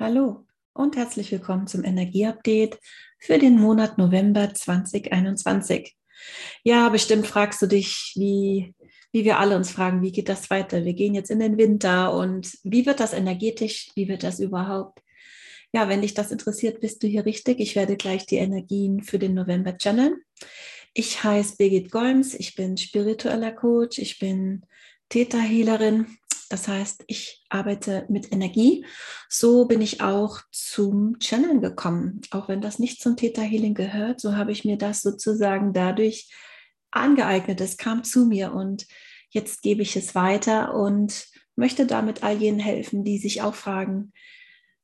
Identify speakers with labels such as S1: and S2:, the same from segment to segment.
S1: Hallo und herzlich willkommen zum Energieupdate für den Monat November 2021. Ja, bestimmt fragst du dich, wie, wie wir alle uns fragen, wie geht das weiter? Wir gehen jetzt in den Winter und wie wird das energetisch? Wie wird das überhaupt? Ja, wenn dich das interessiert, bist du hier richtig. Ich werde gleich die Energien für den November channeln. Ich heiße Birgit Golms, ich bin spiritueller Coach, ich bin Theta-Healerin das heißt, ich arbeite mit Energie. So bin ich auch zum Channeln gekommen. Auch wenn das nicht zum Theta Healing gehört, so habe ich mir das sozusagen dadurch angeeignet. Es kam zu mir und jetzt gebe ich es weiter und möchte damit all jenen helfen, die sich auch fragen,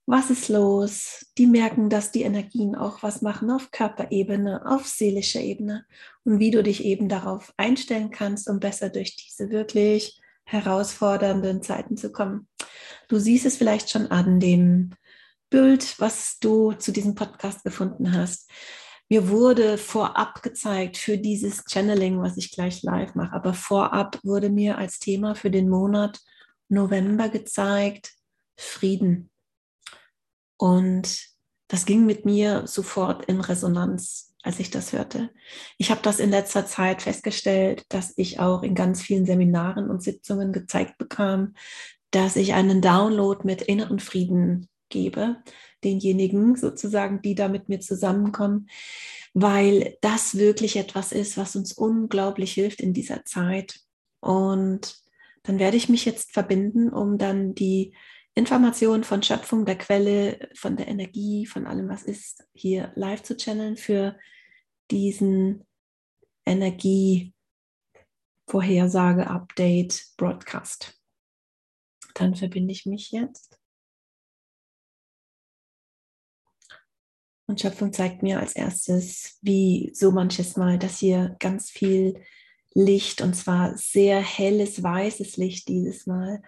S1: was ist los? Die merken, dass die Energien auch was machen auf Körperebene, auf seelischer Ebene und wie du dich eben darauf einstellen kannst, um besser durch diese wirklich herausfordernden Zeiten zu kommen. Du siehst es vielleicht schon an dem Bild, was du zu diesem Podcast gefunden hast. Mir wurde vorab gezeigt für dieses Channeling, was ich gleich live mache, aber vorab wurde mir als Thema für den Monat November gezeigt, Frieden. Und das ging mit mir sofort in Resonanz als ich das hörte. Ich habe das in letzter Zeit festgestellt, dass ich auch in ganz vielen Seminaren und Sitzungen gezeigt bekam, dass ich einen Download mit inneren Frieden gebe, denjenigen sozusagen, die da mit mir zusammenkommen, weil das wirklich etwas ist, was uns unglaublich hilft in dieser Zeit. Und dann werde ich mich jetzt verbinden, um dann die Informationen von Schöpfung, der Quelle, von der Energie, von allem, was ist, hier live zu channeln für diesen Energie-Vorhersage-Update-Broadcast. Dann verbinde ich mich jetzt. Und Schöpfung zeigt mir als erstes, wie so manches Mal, dass hier ganz viel Licht, und zwar sehr helles, weißes Licht dieses Mal,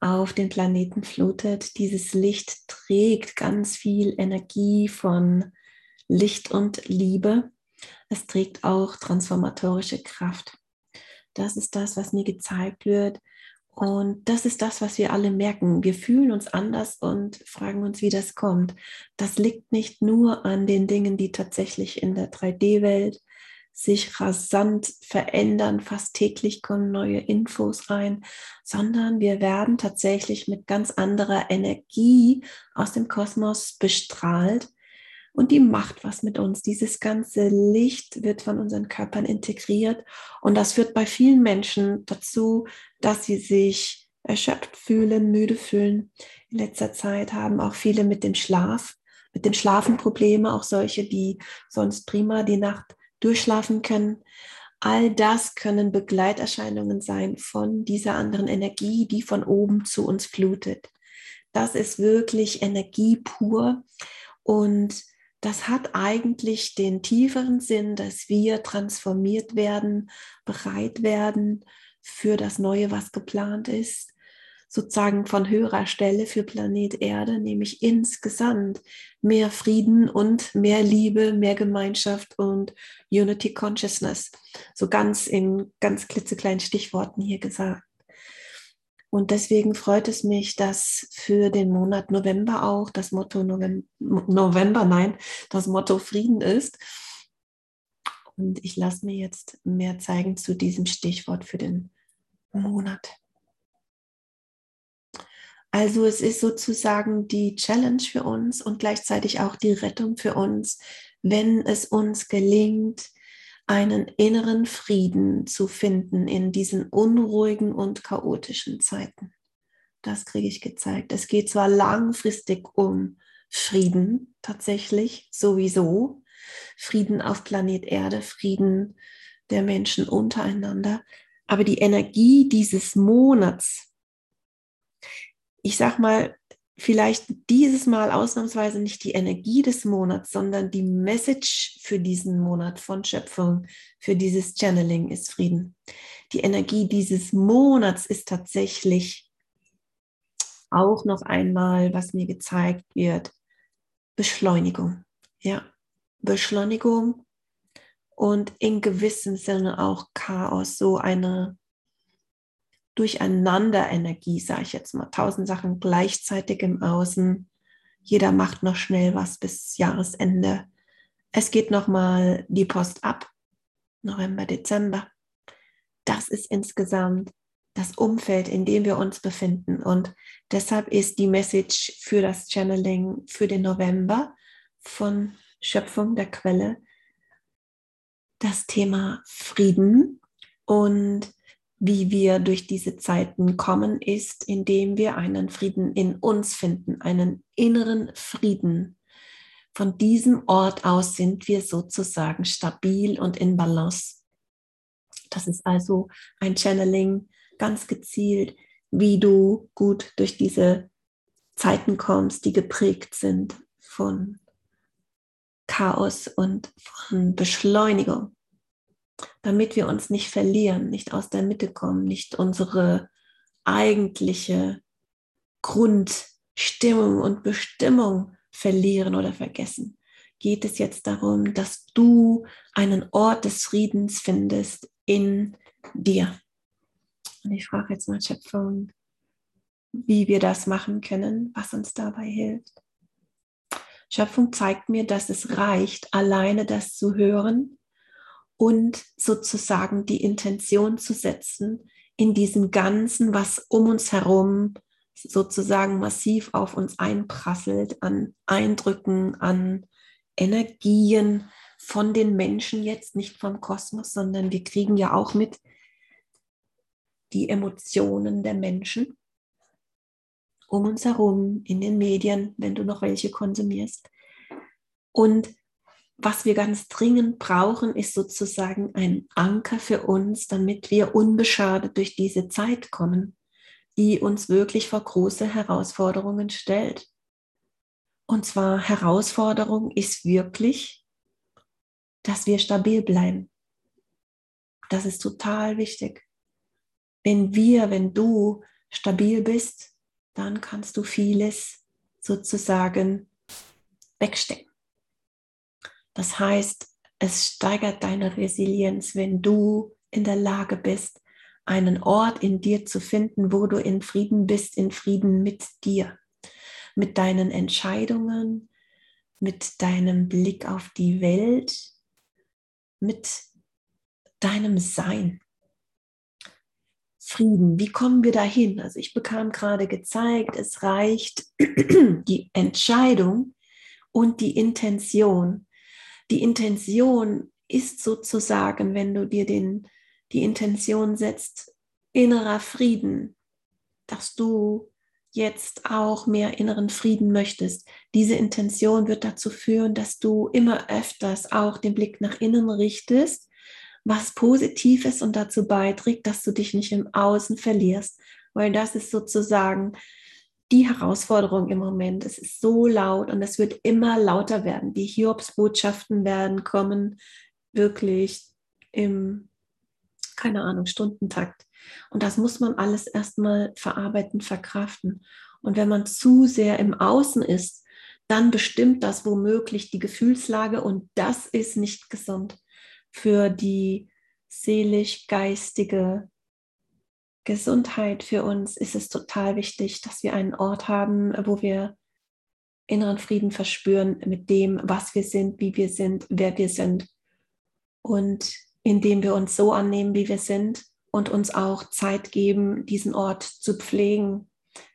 S1: auf den Planeten flutet. Dieses Licht trägt ganz viel Energie von Licht und Liebe. Es trägt auch transformatorische Kraft. Das ist das, was mir gezeigt wird. Und das ist das, was wir alle merken. Wir fühlen uns anders und fragen uns, wie das kommt. Das liegt nicht nur an den Dingen, die tatsächlich in der 3D-Welt sich rasant verändern. Fast täglich kommen neue Infos rein, sondern wir werden tatsächlich mit ganz anderer Energie aus dem Kosmos bestrahlt und die macht was mit uns. Dieses ganze Licht wird von unseren Körpern integriert und das führt bei vielen Menschen dazu, dass sie sich erschöpft fühlen, müde fühlen. In letzter Zeit haben auch viele mit dem Schlaf, mit dem Schlafen Probleme, auch solche, die sonst prima die Nacht durchschlafen können. All das können Begleiterscheinungen sein von dieser anderen Energie, die von oben zu uns flutet. Das ist wirklich Energie pur und das hat eigentlich den tieferen Sinn, dass wir transformiert werden, bereit werden für das Neue, was geplant ist, sozusagen von höherer Stelle für Planet Erde, nämlich insgesamt mehr Frieden und mehr Liebe, mehr Gemeinschaft und Unity Consciousness. So ganz in ganz klitzekleinen Stichworten hier gesagt. Und deswegen freut es mich, dass für den Monat November auch das Motto November, November nein, das Motto Frieden ist. Und ich lasse mir jetzt mehr zeigen zu diesem Stichwort für den Monat. Also es ist sozusagen die Challenge für uns und gleichzeitig auch die Rettung für uns, wenn es uns gelingt, einen inneren Frieden zu finden in diesen unruhigen und chaotischen Zeiten. Das kriege ich gezeigt. Es geht zwar langfristig um Frieden, tatsächlich, sowieso. Frieden auf Planet Erde, Frieden der Menschen untereinander. Aber die Energie dieses Monats, ich sag mal, vielleicht dieses Mal ausnahmsweise nicht die Energie des Monats, sondern die Message für diesen Monat von Schöpfung, für dieses Channeling ist Frieden. Die Energie dieses Monats ist tatsächlich auch noch einmal, was mir gezeigt wird, Beschleunigung. Ja, Beschleunigung und in gewissem Sinne auch Chaos, so eine Durcheinander-Energie, sage ich jetzt mal, tausend Sachen gleichzeitig im Außen, jeder macht noch schnell was bis Jahresende. Es geht nochmal die Post ab, November, Dezember. Das ist insgesamt das Umfeld, in dem wir uns befinden. Und deshalb ist die Message für das Channeling für den November von Schöpfung der Quelle das Thema Frieden und wie wir durch diese Zeiten kommen, ist, indem wir einen Frieden in uns finden, einen inneren Frieden. Von diesem Ort aus sind wir sozusagen stabil und in Balance. Das ist also ein Channeling ganz gezielt, wie du gut durch diese Zeiten kommst, die geprägt sind von Chaos und von Beschleunigung damit wir uns nicht verlieren, nicht aus der Mitte kommen, nicht unsere eigentliche Grundstimmung und Bestimmung verlieren oder vergessen, geht es jetzt darum, dass du einen Ort des Friedens findest in dir. Und ich frage jetzt mal Schöpfung, wie wir das machen können, was uns dabei hilft. Schöpfung zeigt mir, dass es reicht, alleine das zu hören und sozusagen die Intention zu setzen in diesem Ganzen, was um uns herum sozusagen massiv auf uns einprasselt, an Eindrücken, an Energien von den Menschen jetzt, nicht vom Kosmos, sondern wir kriegen ja auch mit die Emotionen der Menschen um uns herum, in den Medien, wenn du noch welche konsumierst. Und was wir ganz dringend brauchen, ist sozusagen ein Anker für uns, damit wir unbeschadet durch diese Zeit kommen, die uns wirklich vor große Herausforderungen stellt. Und zwar Herausforderung ist wirklich, dass wir stabil bleiben. Das ist total wichtig. Wenn wir, wenn du stabil bist, dann kannst du vieles sozusagen wegstecken. Das heißt, es steigert deine Resilienz, wenn du in der Lage bist, einen Ort in dir zu finden, wo du in Frieden bist, in Frieden mit dir, mit deinen Entscheidungen, mit deinem Blick auf die Welt, mit deinem Sein. Frieden, wie kommen wir dahin? Also ich bekam gerade gezeigt, es reicht die Entscheidung und die Intention die Intention ist sozusagen, wenn du dir den, die Intention setzt, innerer Frieden, dass du jetzt auch mehr inneren Frieden möchtest. Diese Intention wird dazu führen, dass du immer öfters auch den Blick nach innen richtest, was positiv ist und dazu beiträgt, dass du dich nicht im Außen verlierst, weil das ist sozusagen die Herausforderung im Moment. Es ist so laut und es wird immer lauter werden. Die Hiobsbotschaften werden kommen, wirklich im, keine Ahnung, Stundentakt. Und das muss man alles erstmal verarbeiten, verkraften. Und wenn man zu sehr im Außen ist, dann bestimmt das womöglich die Gefühlslage und das ist nicht gesund für die seelisch-geistige Gesundheit für uns ist es total wichtig, dass wir einen Ort haben, wo wir inneren Frieden verspüren mit dem, was wir sind, wie wir sind, wer wir sind. Und indem wir uns so annehmen, wie wir sind und uns auch Zeit geben, diesen Ort zu pflegen,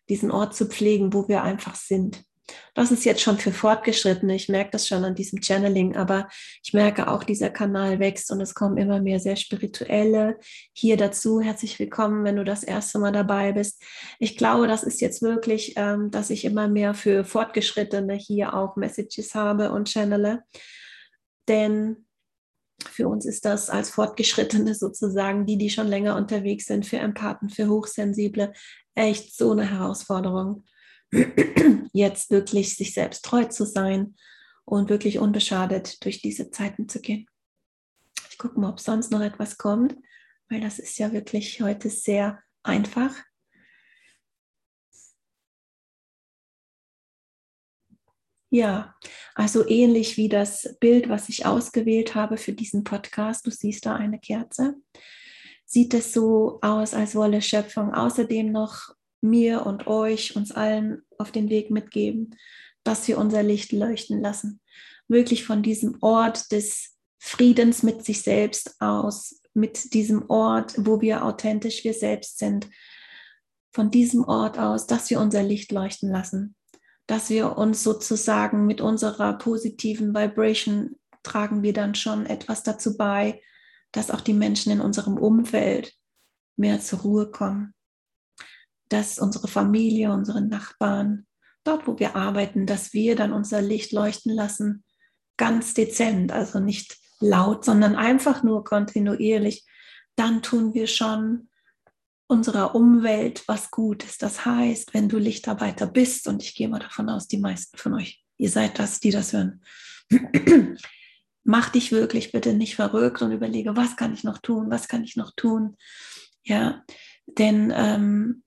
S1: diesen Ort zu pflegen, wo wir einfach sind. Das ist jetzt schon für Fortgeschrittene. Ich merke das schon an diesem Channeling, aber ich merke auch, dieser Kanal wächst und es kommen immer mehr sehr spirituelle hier dazu. Herzlich willkommen, wenn du das erste Mal dabei bist. Ich glaube, das ist jetzt wirklich, ähm, dass ich immer mehr für Fortgeschrittene hier auch Messages habe und channele. Denn für uns ist das als Fortgeschrittene sozusagen, die, die schon länger unterwegs sind, für Empathen, für Hochsensible, echt so eine Herausforderung jetzt wirklich sich selbst treu zu sein und wirklich unbeschadet durch diese Zeiten zu gehen. Ich gucke mal, ob sonst noch etwas kommt, weil das ist ja wirklich heute sehr einfach. Ja, also ähnlich wie das Bild, was ich ausgewählt habe für diesen Podcast. Du siehst da eine Kerze. Sieht es so aus, als wolle Schöpfung außerdem noch mir und euch, uns allen auf den Weg mitgeben, dass wir unser Licht leuchten lassen. Wirklich von diesem Ort des Friedens mit sich selbst aus, mit diesem Ort, wo wir authentisch wir selbst sind. Von diesem Ort aus, dass wir unser Licht leuchten lassen, dass wir uns sozusagen mit unserer positiven Vibration tragen wir dann schon etwas dazu bei, dass auch die Menschen in unserem Umfeld mehr zur Ruhe kommen, dass unsere Familie, unsere Nachbarn, dort wo wir arbeiten, dass wir dann unser Licht leuchten lassen, ganz dezent, also nicht laut, sondern einfach nur kontinuierlich, dann tun wir schon unserer Umwelt was Gutes. Das heißt, wenn du Lichtarbeiter bist, und ich gehe mal davon aus, die meisten von euch, ihr seid das, die das hören, mach dich wirklich bitte nicht verrückt und überlege, was kann ich noch tun, was kann ich noch tun. Ja, denn ähm,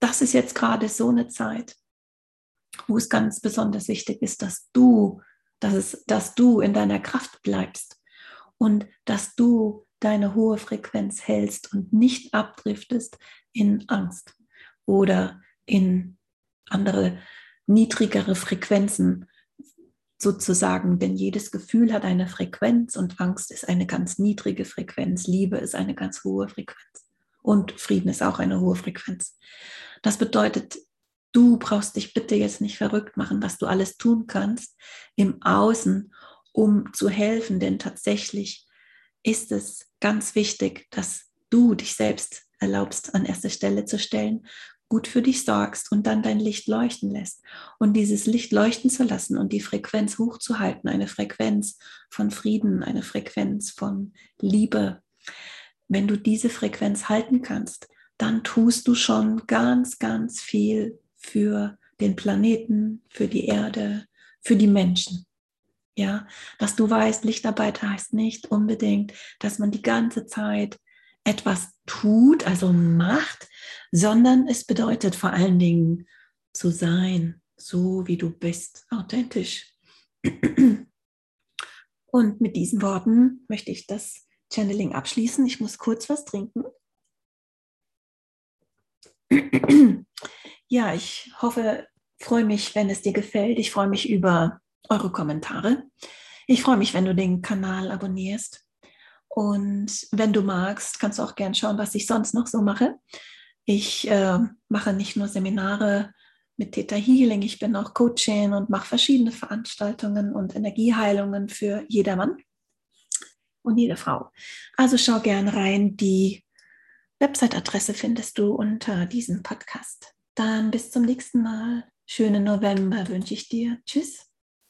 S1: das ist jetzt gerade so eine Zeit, wo es ganz besonders wichtig ist, dass du, dass, es, dass du in deiner Kraft bleibst und dass du deine hohe Frequenz hältst und nicht abdriftest in Angst oder in andere niedrigere Frequenzen sozusagen, denn jedes Gefühl hat eine Frequenz und Angst ist eine ganz niedrige Frequenz, Liebe ist eine ganz hohe Frequenz und Frieden ist auch eine hohe Frequenz. Das bedeutet, du brauchst dich bitte jetzt nicht verrückt machen, was du alles tun kannst im Außen, um zu helfen, denn tatsächlich ist es ganz wichtig, dass du dich selbst erlaubst, an erste Stelle zu stellen, gut für dich sorgst und dann dein Licht leuchten lässt. Und dieses Licht leuchten zu lassen und die Frequenz hochzuhalten, eine Frequenz von Frieden, eine Frequenz von Liebe. Wenn du diese Frequenz halten kannst, dann tust du schon ganz, ganz viel für den Planeten, für die Erde, für die Menschen. Ja, dass du weißt, Lichtarbeit heißt nicht unbedingt, dass man die ganze Zeit etwas tut, also macht, sondern es bedeutet vor allen Dingen zu sein, so wie du bist, authentisch. Und mit diesen Worten möchte ich das Channeling abschließen. Ich muss kurz was trinken. Ja, ich hoffe, freue mich, wenn es dir gefällt. Ich freue mich über eure Kommentare. Ich freue mich, wenn du den Kanal abonnierst. Und wenn du magst, kannst du auch gern schauen, was ich sonst noch so mache. Ich äh, mache nicht nur Seminare mit Theta Healing, ich bin auch Coaching und mache verschiedene Veranstaltungen und Energieheilungen für jedermann und jede Frau. Also schau gern rein. Die Website-Adresse findest du unter diesem Podcast. Dann bis zum nächsten Mal. Schönen November wünsche ich dir. Tschüss.